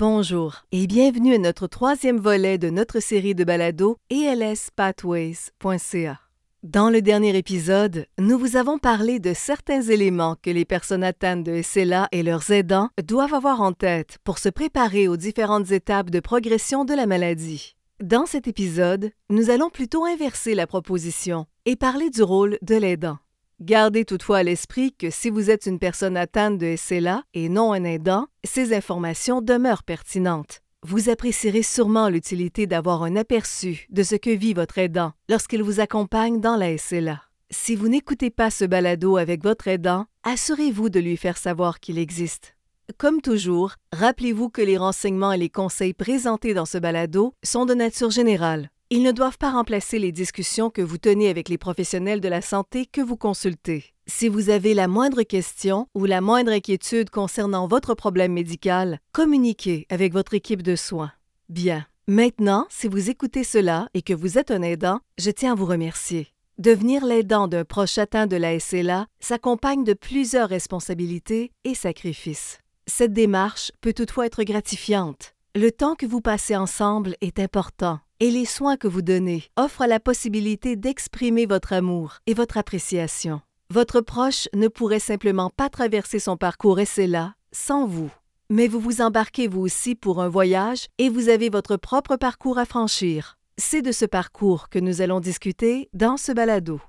Bonjour et bienvenue à notre troisième volet de notre série de balados ELSpathways.ca. Dans le dernier épisode, nous vous avons parlé de certains éléments que les personnes atteintes de SLA et leurs aidants doivent avoir en tête pour se préparer aux différentes étapes de progression de la maladie. Dans cet épisode, nous allons plutôt inverser la proposition et parler du rôle de l'aidant. Gardez toutefois à l'esprit que si vous êtes une personne atteinte de SLA et non un aidant, ces informations demeurent pertinentes. Vous apprécierez sûrement l'utilité d'avoir un aperçu de ce que vit votre aidant lorsqu'il vous accompagne dans la SLA. Si vous n'écoutez pas ce balado avec votre aidant, assurez-vous de lui faire savoir qu'il existe. Comme toujours, rappelez-vous que les renseignements et les conseils présentés dans ce balado sont de nature générale. Ils ne doivent pas remplacer les discussions que vous tenez avec les professionnels de la santé que vous consultez. Si vous avez la moindre question ou la moindre inquiétude concernant votre problème médical, communiquez avec votre équipe de soins. Bien. Maintenant, si vous écoutez cela et que vous êtes un aidant, je tiens à vous remercier. Devenir l'aidant d'un proche atteint de la SLA s'accompagne de plusieurs responsabilités et sacrifices. Cette démarche peut toutefois être gratifiante. Le temps que vous passez ensemble est important et les soins que vous donnez offrent la possibilité d'exprimer votre amour et votre appréciation. Votre proche ne pourrait simplement pas traverser son parcours SLA sans vous. Mais vous vous embarquez vous aussi pour un voyage et vous avez votre propre parcours à franchir. C'est de ce parcours que nous allons discuter dans ce balado.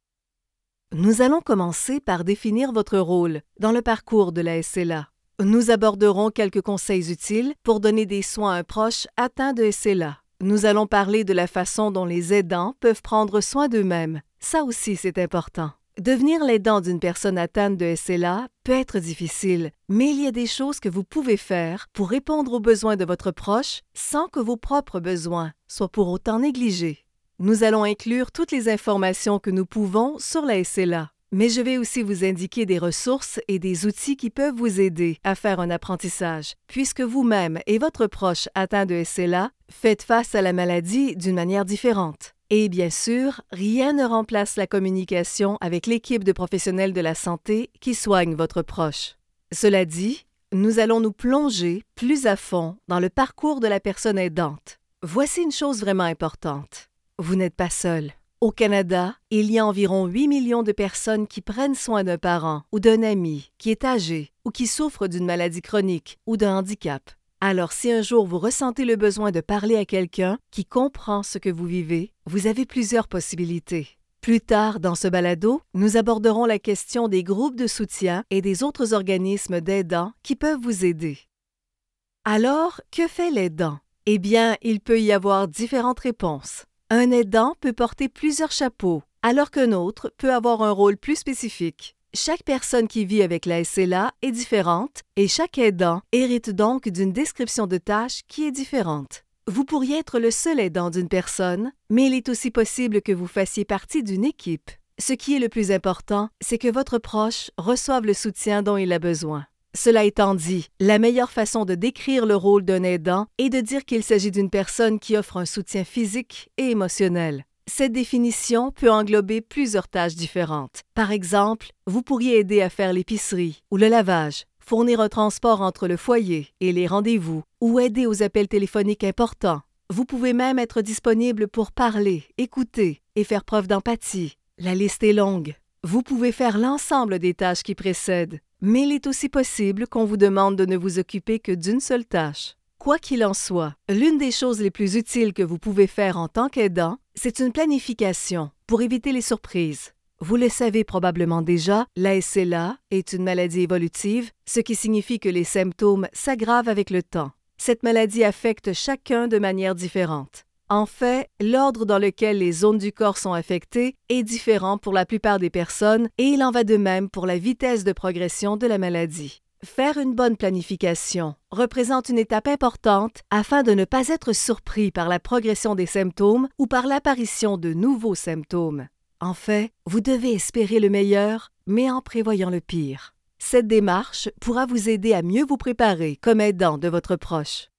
Nous allons commencer par définir votre rôle dans le parcours de la SLA. Nous aborderons quelques conseils utiles pour donner des soins à un proche atteint de SLA. Nous allons parler de la façon dont les aidants peuvent prendre soin d'eux-mêmes. Ça aussi, c'est important. Devenir l'aidant d'une personne atteinte de SLA peut être difficile, mais il y a des choses que vous pouvez faire pour répondre aux besoins de votre proche sans que vos propres besoins soient pour autant négligés. Nous allons inclure toutes les informations que nous pouvons sur la SLA, mais je vais aussi vous indiquer des ressources et des outils qui peuvent vous aider à faire un apprentissage, puisque vous-même et votre proche atteint de SLA faites face à la maladie d'une manière différente. Et bien sûr, rien ne remplace la communication avec l'équipe de professionnels de la santé qui soignent votre proche. Cela dit, nous allons nous plonger plus à fond dans le parcours de la personne aidante. Voici une chose vraiment importante. Vous n'êtes pas seul. Au Canada, il y a environ 8 millions de personnes qui prennent soin d'un parent ou d'un ami qui est âgé ou qui souffre d'une maladie chronique ou d'un handicap. Alors si un jour vous ressentez le besoin de parler à quelqu'un qui comprend ce que vous vivez, vous avez plusieurs possibilités. Plus tard dans ce balado, nous aborderons la question des groupes de soutien et des autres organismes d'aidants qui peuvent vous aider. Alors, que fait l'aidant? Eh bien, il peut y avoir différentes réponses. Un aidant peut porter plusieurs chapeaux, alors qu'un autre peut avoir un rôle plus spécifique. Chaque personne qui vit avec la SLA est différente et chaque aidant hérite donc d'une description de tâches qui est différente. Vous pourriez être le seul aidant d'une personne, mais il est aussi possible que vous fassiez partie d'une équipe. Ce qui est le plus important, c'est que votre proche reçoive le soutien dont il a besoin. Cela étant dit, la meilleure façon de décrire le rôle d'un aidant est de dire qu'il s'agit d'une personne qui offre un soutien physique et émotionnel. Cette définition peut englober plusieurs tâches différentes. Par exemple, vous pourriez aider à faire l'épicerie ou le lavage, fournir un transport entre le foyer et les rendez-vous, ou aider aux appels téléphoniques importants. Vous pouvez même être disponible pour parler, écouter et faire preuve d'empathie. La liste est longue. Vous pouvez faire l'ensemble des tâches qui précèdent, mais il est aussi possible qu'on vous demande de ne vous occuper que d'une seule tâche. Quoi qu'il en soit, l'une des choses les plus utiles que vous pouvez faire en tant qu'aidant, c'est une planification pour éviter les surprises. Vous le savez probablement déjà, la SLA est une maladie évolutive, ce qui signifie que les symptômes s'aggravent avec le temps. Cette maladie affecte chacun de manière différente. En fait, l'ordre dans lequel les zones du corps sont affectées est différent pour la plupart des personnes et il en va de même pour la vitesse de progression de la maladie. Faire une bonne planification représente une étape importante afin de ne pas être surpris par la progression des symptômes ou par l'apparition de nouveaux symptômes. En fait, vous devez espérer le meilleur, mais en prévoyant le pire. Cette démarche pourra vous aider à mieux vous préparer comme aidant de votre proche.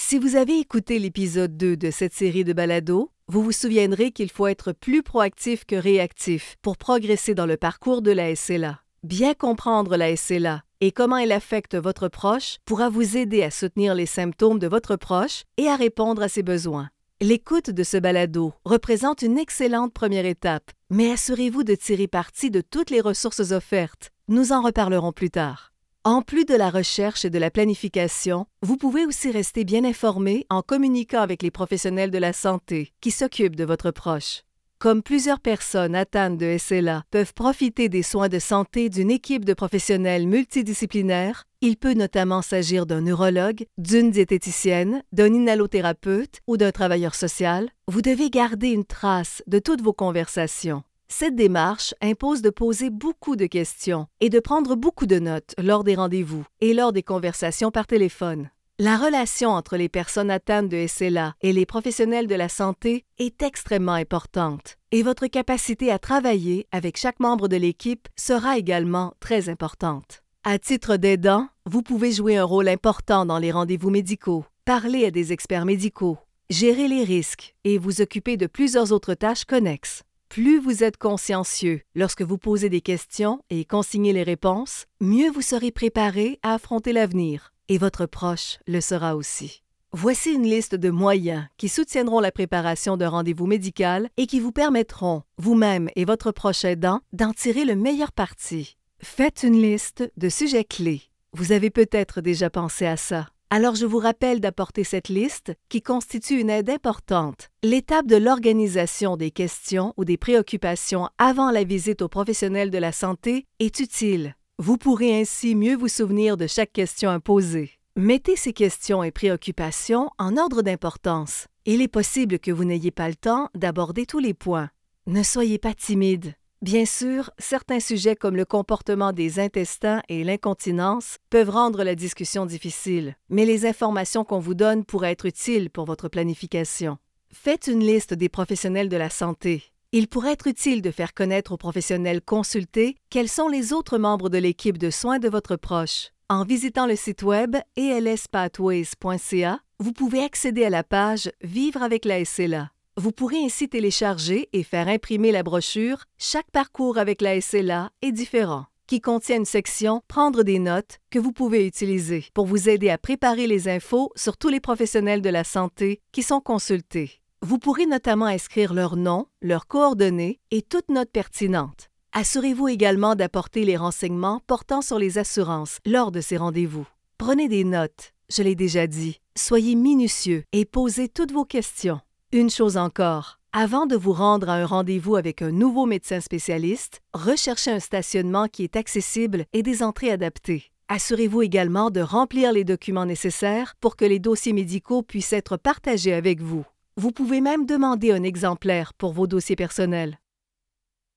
Si vous avez écouté l'épisode 2 de cette série de balados, vous vous souviendrez qu'il faut être plus proactif que réactif pour progresser dans le parcours de la SLA. Bien comprendre la SLA et comment elle affecte votre proche pourra vous aider à soutenir les symptômes de votre proche et à répondre à ses besoins. L'écoute de ce balado représente une excellente première étape, mais assurez-vous de tirer parti de toutes les ressources offertes. Nous en reparlerons plus tard. En plus de la recherche et de la planification, vous pouvez aussi rester bien informé en communiquant avec les professionnels de la santé qui s'occupent de votre proche. Comme plusieurs personnes atteintes de SLA peuvent profiter des soins de santé d'une équipe de professionnels multidisciplinaires, il peut notamment s'agir d'un neurologue, d'une diététicienne, d'un inhalothérapeute ou d'un travailleur social, vous devez garder une trace de toutes vos conversations. Cette démarche impose de poser beaucoup de questions et de prendre beaucoup de notes lors des rendez-vous et lors des conversations par téléphone. La relation entre les personnes atteintes de SLA et les professionnels de la santé est extrêmement importante et votre capacité à travailler avec chaque membre de l'équipe sera également très importante. À titre d'aidant, vous pouvez jouer un rôle important dans les rendez-vous médicaux, parler à des experts médicaux, gérer les risques et vous occuper de plusieurs autres tâches connexes. Plus vous êtes consciencieux lorsque vous posez des questions et consignez les réponses, mieux vous serez préparé à affronter l'avenir et votre proche le sera aussi. Voici une liste de moyens qui soutiendront la préparation d'un rendez-vous médical et qui vous permettront, vous-même et votre proche aidant, d'en tirer le meilleur parti. Faites une liste de sujets clés. Vous avez peut-être déjà pensé à ça. Alors je vous rappelle d'apporter cette liste qui constitue une aide importante. L'étape de l'organisation des questions ou des préoccupations avant la visite aux professionnels de la santé est utile vous pourrez ainsi mieux vous souvenir de chaque question à poser. Mettez ces questions et préoccupations en ordre d'importance. Il est possible que vous n'ayez pas le temps d'aborder tous les points. Ne soyez pas timide. Bien sûr, certains sujets comme le comportement des intestins et l'incontinence peuvent rendre la discussion difficile, mais les informations qu'on vous donne pourraient être utiles pour votre planification. Faites une liste des professionnels de la santé. Il pourrait être utile de faire connaître aux professionnels consultés quels sont les autres membres de l'équipe de soins de votre proche. En visitant le site web elspathways.ca, vous pouvez accéder à la page Vivre avec la SLA. Vous pourrez ainsi télécharger et faire imprimer la brochure Chaque parcours avec la SLA est différent qui contient une section Prendre des notes que vous pouvez utiliser pour vous aider à préparer les infos sur tous les professionnels de la santé qui sont consultés. Vous pourrez notamment inscrire leur nom, leurs coordonnées et toute note pertinente. Assurez-vous également d'apporter les renseignements portant sur les assurances lors de ces rendez-vous. Prenez des notes, je l'ai déjà dit. Soyez minutieux et posez toutes vos questions. Une chose encore, avant de vous rendre à un rendez-vous avec un nouveau médecin spécialiste, recherchez un stationnement qui est accessible et des entrées adaptées. Assurez-vous également de remplir les documents nécessaires pour que les dossiers médicaux puissent être partagés avec vous. Vous pouvez même demander un exemplaire pour vos dossiers personnels.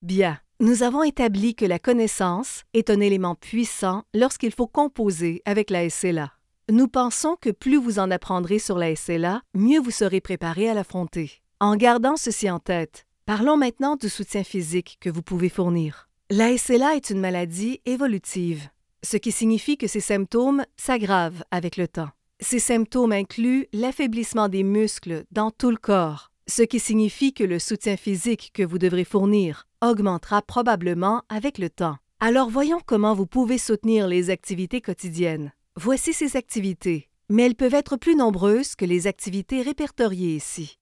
Bien, nous avons établi que la connaissance est un élément puissant lorsqu'il faut composer avec la SLA. Nous pensons que plus vous en apprendrez sur la SLA, mieux vous serez préparé à l'affronter. En gardant ceci en tête, parlons maintenant du soutien physique que vous pouvez fournir. La SLA est une maladie évolutive, ce qui signifie que ses symptômes s'aggravent avec le temps. Ces symptômes incluent l'affaiblissement des muscles dans tout le corps, ce qui signifie que le soutien physique que vous devrez fournir augmentera probablement avec le temps. Alors voyons comment vous pouvez soutenir les activités quotidiennes. Voici ces activités, mais elles peuvent être plus nombreuses que les activités répertoriées ici.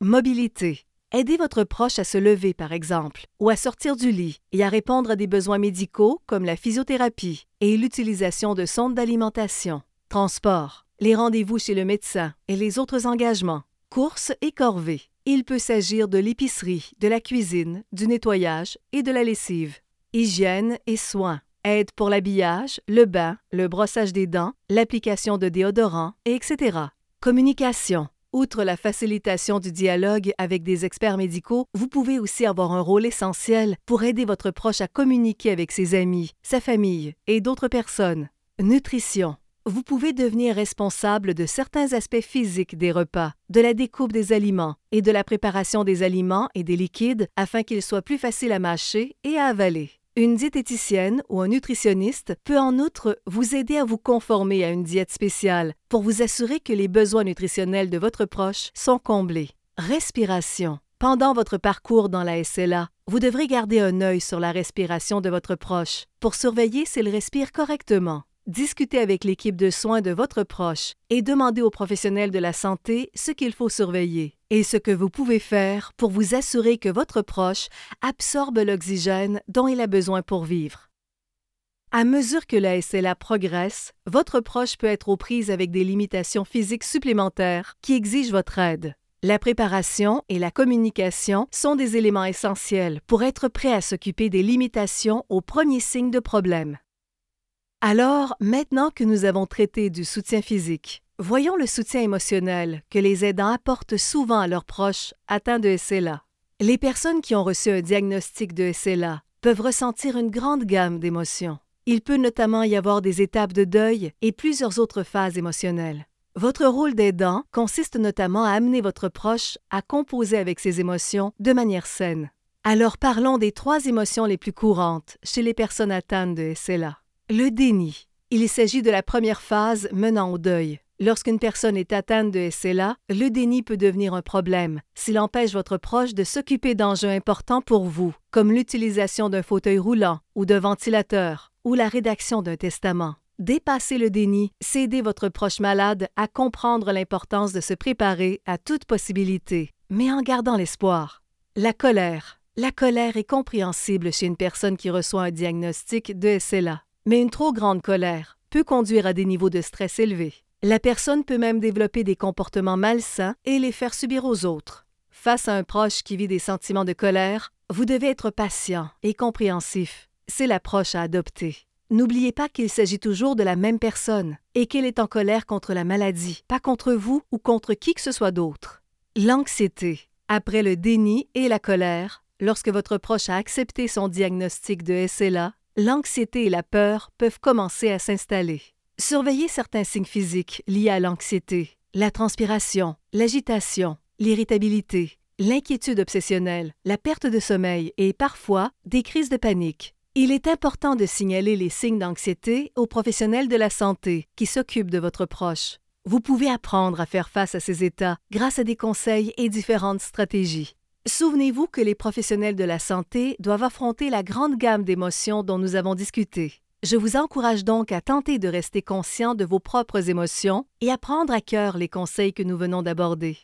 Mobilité. Aidez votre proche à se lever, par exemple, ou à sortir du lit et à répondre à des besoins médicaux comme la physiothérapie et l'utilisation de sondes d'alimentation. Transport les rendez-vous chez le médecin et les autres engagements, courses et corvées. Il peut s'agir de l'épicerie, de la cuisine, du nettoyage et de la lessive. Hygiène et soins, aide pour l'habillage, le bain, le brossage des dents, l'application de déodorants, etc. Communication. Outre la facilitation du dialogue avec des experts médicaux, vous pouvez aussi avoir un rôle essentiel pour aider votre proche à communiquer avec ses amis, sa famille et d'autres personnes. Nutrition vous pouvez devenir responsable de certains aspects physiques des repas, de la découpe des aliments et de la préparation des aliments et des liquides afin qu'ils soient plus faciles à mâcher et à avaler. Une diététicienne ou un nutritionniste peut en outre vous aider à vous conformer à une diète spéciale pour vous assurer que les besoins nutritionnels de votre proche sont comblés. Respiration. Pendant votre parcours dans la SLA, Vous devrez garder un œil sur la respiration de votre proche pour surveiller s'il respire correctement. Discutez avec l'équipe de soins de votre proche et demandez aux professionnels de la santé ce qu'il faut surveiller et ce que vous pouvez faire pour vous assurer que votre proche absorbe l'oxygène dont il a besoin pour vivre. À mesure que la SLA progresse, votre proche peut être aux prises avec des limitations physiques supplémentaires qui exigent votre aide. La préparation et la communication sont des éléments essentiels pour être prêt à s'occuper des limitations aux premiers signes de problème. Alors, maintenant que nous avons traité du soutien physique, voyons le soutien émotionnel que les aidants apportent souvent à leurs proches atteints de SLA. Les personnes qui ont reçu un diagnostic de SLA peuvent ressentir une grande gamme d'émotions. Il peut notamment y avoir des étapes de deuil et plusieurs autres phases émotionnelles. Votre rôle d'aidant consiste notamment à amener votre proche à composer avec ses émotions de manière saine. Alors parlons des trois émotions les plus courantes chez les personnes atteintes de SLA. Le déni. Il s'agit de la première phase menant au deuil. Lorsqu'une personne est atteinte de SLA, le déni peut devenir un problème s'il empêche votre proche de s'occuper d'enjeux importants pour vous, comme l'utilisation d'un fauteuil roulant ou d'un ventilateur, ou la rédaction d'un testament. Dépasser le déni, c'est aider votre proche malade à comprendre l'importance de se préparer à toute possibilité, mais en gardant l'espoir. La colère. La colère est compréhensible chez une personne qui reçoit un diagnostic de SLA. Mais une trop grande colère peut conduire à des niveaux de stress élevés. La personne peut même développer des comportements malsains et les faire subir aux autres. Face à un proche qui vit des sentiments de colère, vous devez être patient et compréhensif. C'est l'approche à adopter. N'oubliez pas qu'il s'agit toujours de la même personne et qu'elle est en colère contre la maladie, pas contre vous ou contre qui que ce soit d'autre. L'anxiété. Après le déni et la colère, lorsque votre proche a accepté son diagnostic de SLA, l'anxiété et la peur peuvent commencer à s'installer. Surveillez certains signes physiques liés à l'anxiété, la transpiration, l'agitation, l'irritabilité, l'inquiétude obsessionnelle, la perte de sommeil et parfois des crises de panique. Il est important de signaler les signes d'anxiété aux professionnels de la santé qui s'occupent de votre proche. Vous pouvez apprendre à faire face à ces états grâce à des conseils et différentes stratégies. Souvenez-vous que les professionnels de la santé doivent affronter la grande gamme d'émotions dont nous avons discuté. Je vous encourage donc à tenter de rester conscient de vos propres émotions et à prendre à cœur les conseils que nous venons d'aborder.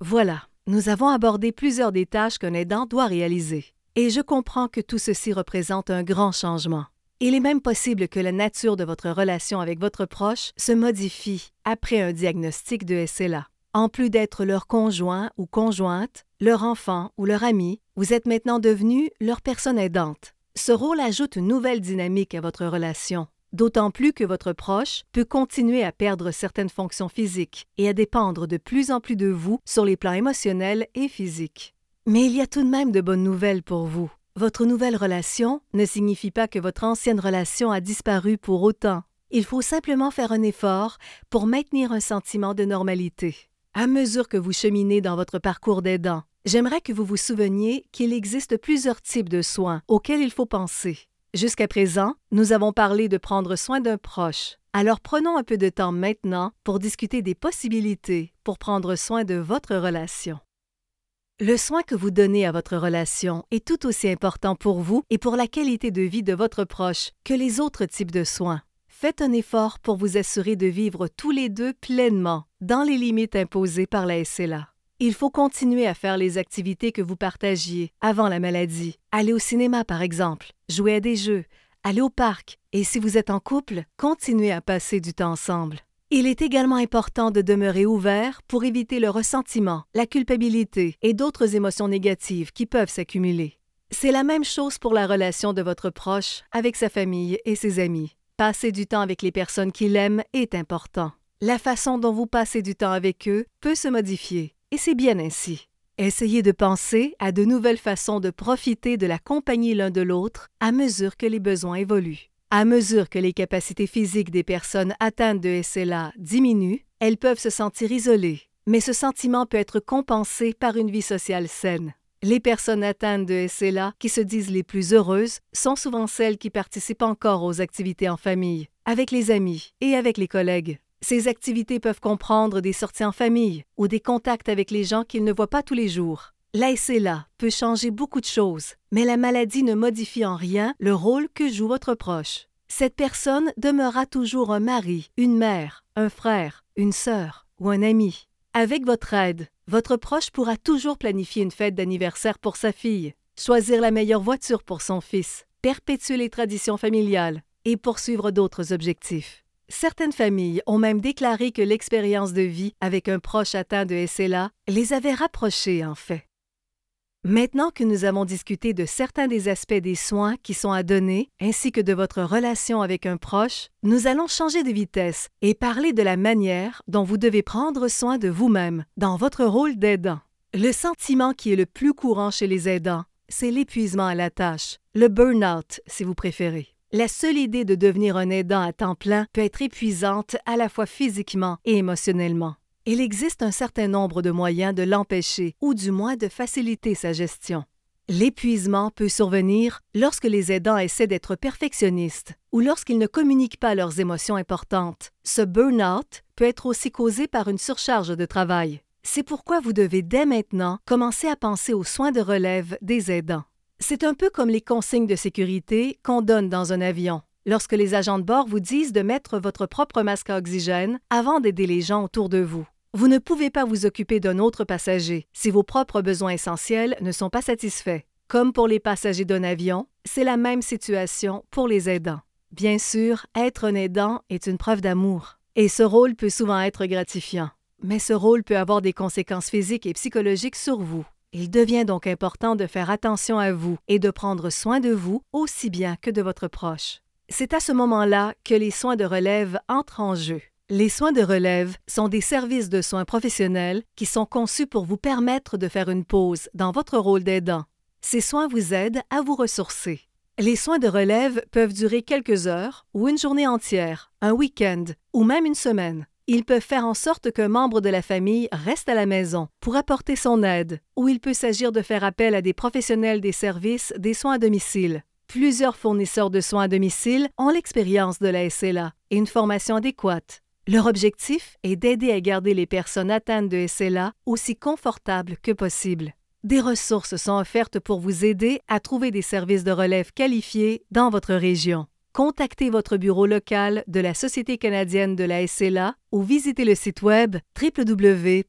Voilà, nous avons abordé plusieurs des tâches qu'un aidant doit réaliser. Et je comprends que tout ceci représente un grand changement. Il est même possible que la nature de votre relation avec votre proche se modifie après un diagnostic de SLA. En plus d'être leur conjoint ou conjointe, leur enfant ou leur ami, vous êtes maintenant devenu leur personne aidante. Ce rôle ajoute une nouvelle dynamique à votre relation, d'autant plus que votre proche peut continuer à perdre certaines fonctions physiques et à dépendre de plus en plus de vous sur les plans émotionnels et physiques. Mais il y a tout de même de bonnes nouvelles pour vous. Votre nouvelle relation ne signifie pas que votre ancienne relation a disparu pour autant. Il faut simplement faire un effort pour maintenir un sentiment de normalité. À mesure que vous cheminez dans votre parcours d'aidant, j'aimerais que vous vous souveniez qu'il existe plusieurs types de soins auxquels il faut penser. Jusqu'à présent, nous avons parlé de prendre soin d'un proche. Alors prenons un peu de temps maintenant pour discuter des possibilités pour prendre soin de votre relation. Le soin que vous donnez à votre relation est tout aussi important pour vous et pour la qualité de vie de votre proche que les autres types de soins. Faites un effort pour vous assurer de vivre tous les deux pleinement dans les limites imposées par la SLA. Il faut continuer à faire les activités que vous partagiez avant la maladie. Aller au cinéma, par exemple, jouer à des jeux, aller au parc, et si vous êtes en couple, continuez à passer du temps ensemble. Il est également important de demeurer ouvert pour éviter le ressentiment, la culpabilité et d'autres émotions négatives qui peuvent s'accumuler. C'est la même chose pour la relation de votre proche avec sa famille et ses amis. Passer du temps avec les personnes qu'il aime est important. La façon dont vous passez du temps avec eux peut se modifier, et c'est bien ainsi. Essayez de penser à de nouvelles façons de profiter de la compagnie l'un de l'autre à mesure que les besoins évoluent. À mesure que les capacités physiques des personnes atteintes de SLA diminuent, elles peuvent se sentir isolées, mais ce sentiment peut être compensé par une vie sociale saine. Les personnes atteintes de SLA qui se disent les plus heureuses sont souvent celles qui participent encore aux activités en famille, avec les amis et avec les collègues. Ces activités peuvent comprendre des sorties en famille ou des contacts avec les gens qu'ils ne voient pas tous les jours. SLA peut changer beaucoup de choses, mais la maladie ne modifie en rien le rôle que joue votre proche. Cette personne demeurera toujours un mari, une mère, un frère, une sœur ou un ami. Avec votre aide, votre proche pourra toujours planifier une fête d'anniversaire pour sa fille, choisir la meilleure voiture pour son fils, perpétuer les traditions familiales et poursuivre d'autres objectifs. Certaines familles ont même déclaré que l'expérience de vie avec un proche atteint de SLA les avait rapprochés en fait. Maintenant que nous avons discuté de certains des aspects des soins qui sont à donner, ainsi que de votre relation avec un proche, nous allons changer de vitesse et parler de la manière dont vous devez prendre soin de vous-même dans votre rôle d'aidant. Le sentiment qui est le plus courant chez les aidants, c'est l'épuisement à la tâche, le burn-out si vous préférez. La seule idée de devenir un aidant à temps plein peut être épuisante à la fois physiquement et émotionnellement il existe un certain nombre de moyens de l'empêcher ou du moins de faciliter sa gestion. L'épuisement peut survenir lorsque les aidants essaient d'être perfectionnistes ou lorsqu'ils ne communiquent pas leurs émotions importantes. Ce burn-out peut être aussi causé par une surcharge de travail. C'est pourquoi vous devez dès maintenant commencer à penser aux soins de relève des aidants. C'est un peu comme les consignes de sécurité qu'on donne dans un avion. Lorsque les agents de bord vous disent de mettre votre propre masque à oxygène avant d'aider les gens autour de vous. Vous ne pouvez pas vous occuper d'un autre passager si vos propres besoins essentiels ne sont pas satisfaits. Comme pour les passagers d'un avion, c'est la même situation pour les aidants. Bien sûr, être un aidant est une preuve d'amour, et ce rôle peut souvent être gratifiant. Mais ce rôle peut avoir des conséquences physiques et psychologiques sur vous. Il devient donc important de faire attention à vous et de prendre soin de vous aussi bien que de votre proche. C'est à ce moment-là que les soins de relève entrent en jeu. Les soins de relève sont des services de soins professionnels qui sont conçus pour vous permettre de faire une pause dans votre rôle d'aidant. Ces soins vous aident à vous ressourcer. Les soins de relève peuvent durer quelques heures ou une journée entière, un week-end ou même une semaine. Ils peuvent faire en sorte qu'un membre de la famille reste à la maison pour apporter son aide, ou il peut s'agir de faire appel à des professionnels des services des soins à domicile. Plusieurs fournisseurs de soins à domicile ont l'expérience de la SLA et une formation adéquate. Leur objectif est d'aider à garder les personnes atteintes de SLA aussi confortables que possible. Des ressources sont offertes pour vous aider à trouver des services de relève qualifiés dans votre région. Contactez votre bureau local de la Société canadienne de la SLA ou visitez le site web www.els.ca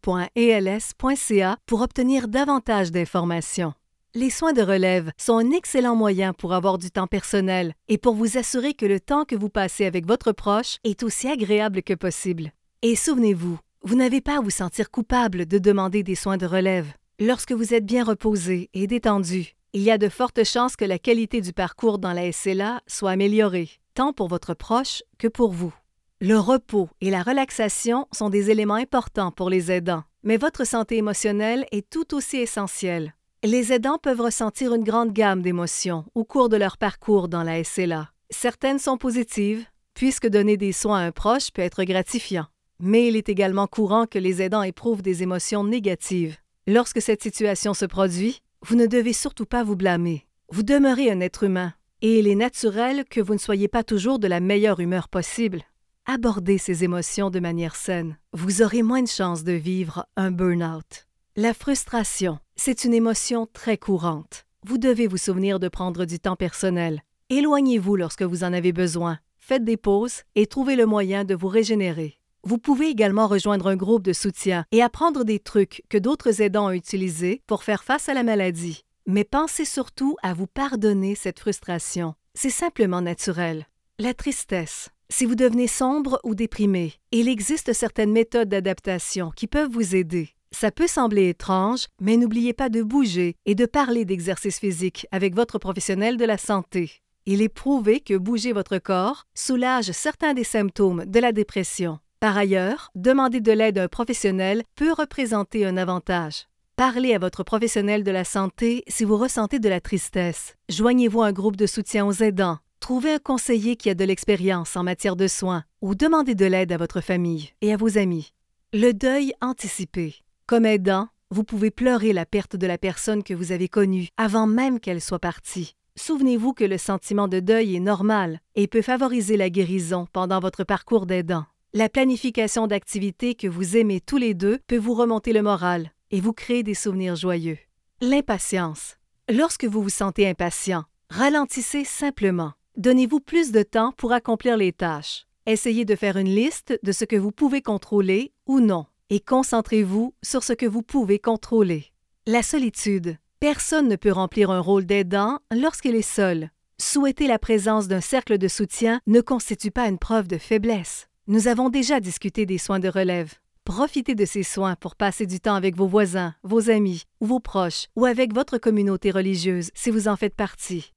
pour obtenir davantage d'informations. Les soins de relève sont un excellent moyen pour avoir du temps personnel et pour vous assurer que le temps que vous passez avec votre proche est aussi agréable que possible. Et souvenez-vous, vous n'avez pas à vous sentir coupable de demander des soins de relève. Lorsque vous êtes bien reposé et détendu, il y a de fortes chances que la qualité du parcours dans la SLA soit améliorée, tant pour votre proche que pour vous. Le repos et la relaxation sont des éléments importants pour les aidants, mais votre santé émotionnelle est tout aussi essentielle. Les aidants peuvent ressentir une grande gamme d'émotions au cours de leur parcours dans la SLA. Certaines sont positives, puisque donner des soins à un proche peut être gratifiant. Mais il est également courant que les aidants éprouvent des émotions négatives. Lorsque cette situation se produit, vous ne devez surtout pas vous blâmer. Vous demeurez un être humain, et il est naturel que vous ne soyez pas toujours de la meilleure humeur possible. Abordez ces émotions de manière saine. Vous aurez moins de chances de vivre un burn-out. La frustration, c'est une émotion très courante. Vous devez vous souvenir de prendre du temps personnel. Éloignez-vous lorsque vous en avez besoin. Faites des pauses et trouvez le moyen de vous régénérer. Vous pouvez également rejoindre un groupe de soutien et apprendre des trucs que d'autres aidants ont utilisés pour faire face à la maladie. Mais pensez surtout à vous pardonner cette frustration. C'est simplement naturel. La tristesse. Si vous devenez sombre ou déprimé, il existe certaines méthodes d'adaptation qui peuvent vous aider. Ça peut sembler étrange, mais n'oubliez pas de bouger et de parler d'exercice physique avec votre professionnel de la santé. Il est prouvé que bouger votre corps soulage certains des symptômes de la dépression. Par ailleurs, demander de l'aide à un professionnel peut représenter un avantage. Parlez à votre professionnel de la santé si vous ressentez de la tristesse. Joignez-vous à un groupe de soutien aux aidants. Trouvez un conseiller qui a de l'expérience en matière de soins ou demandez de l'aide à votre famille et à vos amis. Le deuil anticipé. Comme aidant, vous pouvez pleurer la perte de la personne que vous avez connue avant même qu'elle soit partie. Souvenez-vous que le sentiment de deuil est normal et peut favoriser la guérison pendant votre parcours d'aidant. La planification d'activités que vous aimez tous les deux peut vous remonter le moral et vous créer des souvenirs joyeux. L'impatience. Lorsque vous vous sentez impatient, ralentissez simplement. Donnez-vous plus de temps pour accomplir les tâches. Essayez de faire une liste de ce que vous pouvez contrôler ou non et concentrez-vous sur ce que vous pouvez contrôler. La solitude. Personne ne peut remplir un rôle d'aidant lorsqu'il est seul. Souhaiter la présence d'un cercle de soutien ne constitue pas une preuve de faiblesse. Nous avons déjà discuté des soins de relève. Profitez de ces soins pour passer du temps avec vos voisins, vos amis ou vos proches ou avec votre communauté religieuse si vous en faites partie.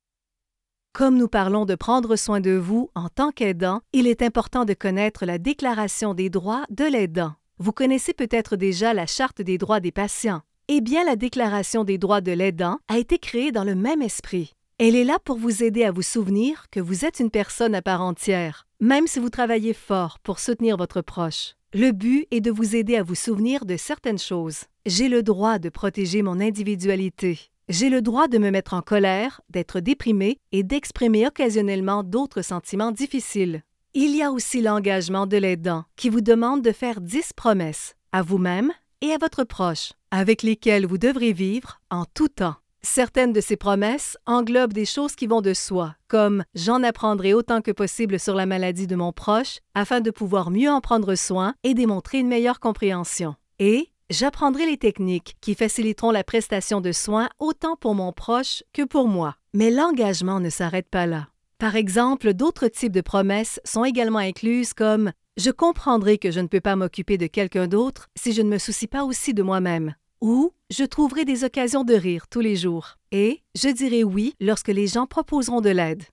Comme nous parlons de prendre soin de vous en tant qu'aidant, il est important de connaître la Déclaration des droits de l'aidant. Vous connaissez peut-être déjà la Charte des droits des patients. Eh bien, la Déclaration des droits de l'aidant a été créée dans le même esprit. Elle est là pour vous aider à vous souvenir que vous êtes une personne à part entière, même si vous travaillez fort pour soutenir votre proche. Le but est de vous aider à vous souvenir de certaines choses. J'ai le droit de protéger mon individualité. J'ai le droit de me mettre en colère, d'être déprimé et d'exprimer occasionnellement d'autres sentiments difficiles. Il y a aussi l'engagement de l'aidant qui vous demande de faire dix promesses à vous-même et à votre proche, avec lesquelles vous devrez vivre en tout temps. Certaines de ces promesses englobent des choses qui vont de soi, comme j'en apprendrai autant que possible sur la maladie de mon proche afin de pouvoir mieux en prendre soin et démontrer une meilleure compréhension. Et j'apprendrai les techniques qui faciliteront la prestation de soins autant pour mon proche que pour moi. Mais l'engagement ne s'arrête pas là. Par exemple, d'autres types de promesses sont également incluses comme Je comprendrai que je ne peux pas m'occuper de quelqu'un d'autre si je ne me soucie pas aussi de moi-même ou Je trouverai des occasions de rire tous les jours et Je dirai oui lorsque les gens proposeront de l'aide.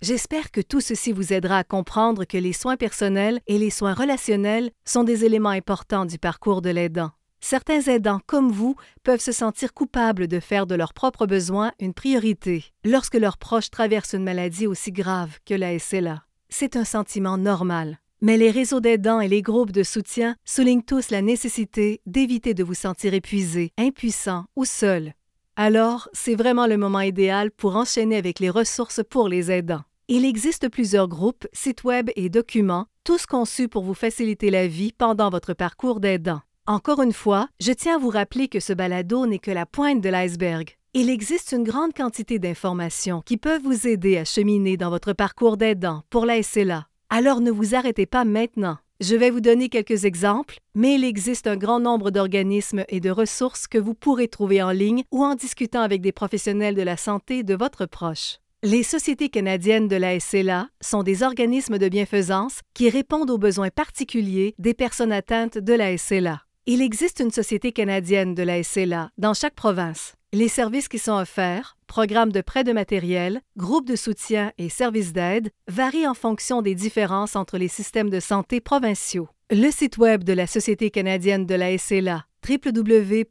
J'espère que tout ceci vous aidera à comprendre que les soins personnels et les soins relationnels sont des éléments importants du parcours de l'aidant. Certains aidants comme vous peuvent se sentir coupables de faire de leurs propres besoins une priorité lorsque leurs proches traversent une maladie aussi grave que la SLA. C'est un sentiment normal. Mais les réseaux d'aidants et les groupes de soutien soulignent tous la nécessité d'éviter de vous sentir épuisé, impuissant ou seul. Alors, c'est vraiment le moment idéal pour enchaîner avec les ressources pour les aidants. Il existe plusieurs groupes, sites web et documents, tous conçus pour vous faciliter la vie pendant votre parcours d'aidant. Encore une fois, je tiens à vous rappeler que ce balado n'est que la pointe de l'iceberg. Il existe une grande quantité d'informations qui peuvent vous aider à cheminer dans votre parcours d'aidant pour la SLA. Alors ne vous arrêtez pas maintenant. Je vais vous donner quelques exemples, mais il existe un grand nombre d'organismes et de ressources que vous pourrez trouver en ligne ou en discutant avec des professionnels de la santé de votre proche. Les sociétés canadiennes de la SLA sont des organismes de bienfaisance qui répondent aux besoins particuliers des personnes atteintes de la SLA. Il existe une société canadienne de la SLA dans chaque province. Les services qui sont offerts, programmes de prêt de matériel, groupes de soutien et services d'aide, varient en fonction des différences entre les systèmes de santé provinciaux. Le site web de la Société canadienne de la SLA, www.els.ca,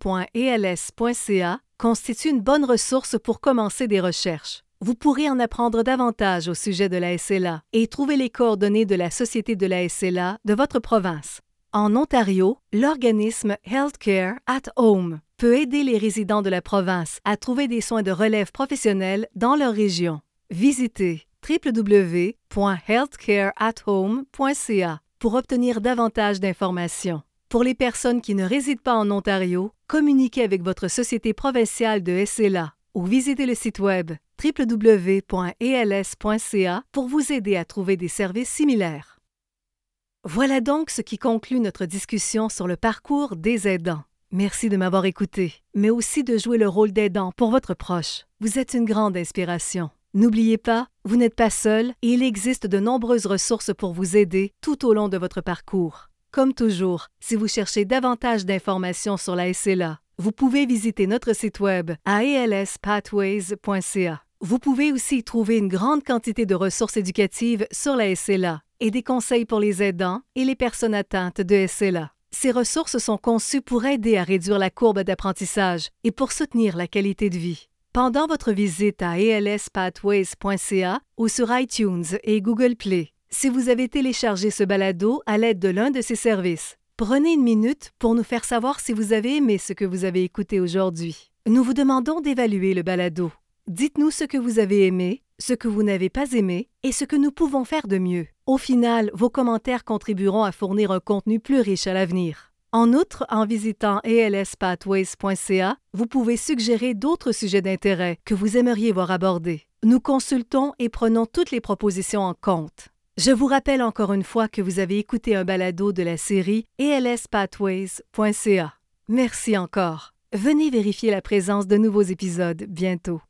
constitue une bonne ressource pour commencer des recherches. Vous pourrez en apprendre davantage au sujet de la SLA et trouver les coordonnées de la Société de la SLA de votre province. En Ontario, l'organisme Healthcare at Home peut aider les résidents de la province à trouver des soins de relève professionnels dans leur région. Visitez www.healthcareathome.ca pour obtenir davantage d'informations. Pour les personnes qui ne résident pas en Ontario, communiquez avec votre société provinciale de SLA ou visitez le site web www.els.ca pour vous aider à trouver des services similaires. Voilà donc ce qui conclut notre discussion sur le parcours des aidants. Merci de m'avoir écouté, mais aussi de jouer le rôle d'aidant pour votre proche. Vous êtes une grande inspiration. N'oubliez pas, vous n'êtes pas seul et il existe de nombreuses ressources pour vous aider tout au long de votre parcours. Comme toujours, si vous cherchez davantage d'informations sur la SLA, vous pouvez visiter notre site web à elspathways.ca. Vous pouvez aussi trouver une grande quantité de ressources éducatives sur la SLA et des conseils pour les aidants et les personnes atteintes de SLA. Ces ressources sont conçues pour aider à réduire la courbe d'apprentissage et pour soutenir la qualité de vie. Pendant votre visite à elspathways.ca ou sur iTunes et Google Play, si vous avez téléchargé ce balado à l'aide de l'un de ces services, prenez une minute pour nous faire savoir si vous avez aimé ce que vous avez écouté aujourd'hui. Nous vous demandons d'évaluer le balado. Dites-nous ce que vous avez aimé, ce que vous n'avez pas aimé et ce que nous pouvons faire de mieux. Au final, vos commentaires contribueront à fournir un contenu plus riche à l'avenir. En outre, en visitant alspathways.ca, vous pouvez suggérer d'autres sujets d'intérêt que vous aimeriez voir abordés. Nous consultons et prenons toutes les propositions en compte. Je vous rappelle encore une fois que vous avez écouté un balado de la série alspathways.ca. Merci encore. Venez vérifier la présence de nouveaux épisodes bientôt.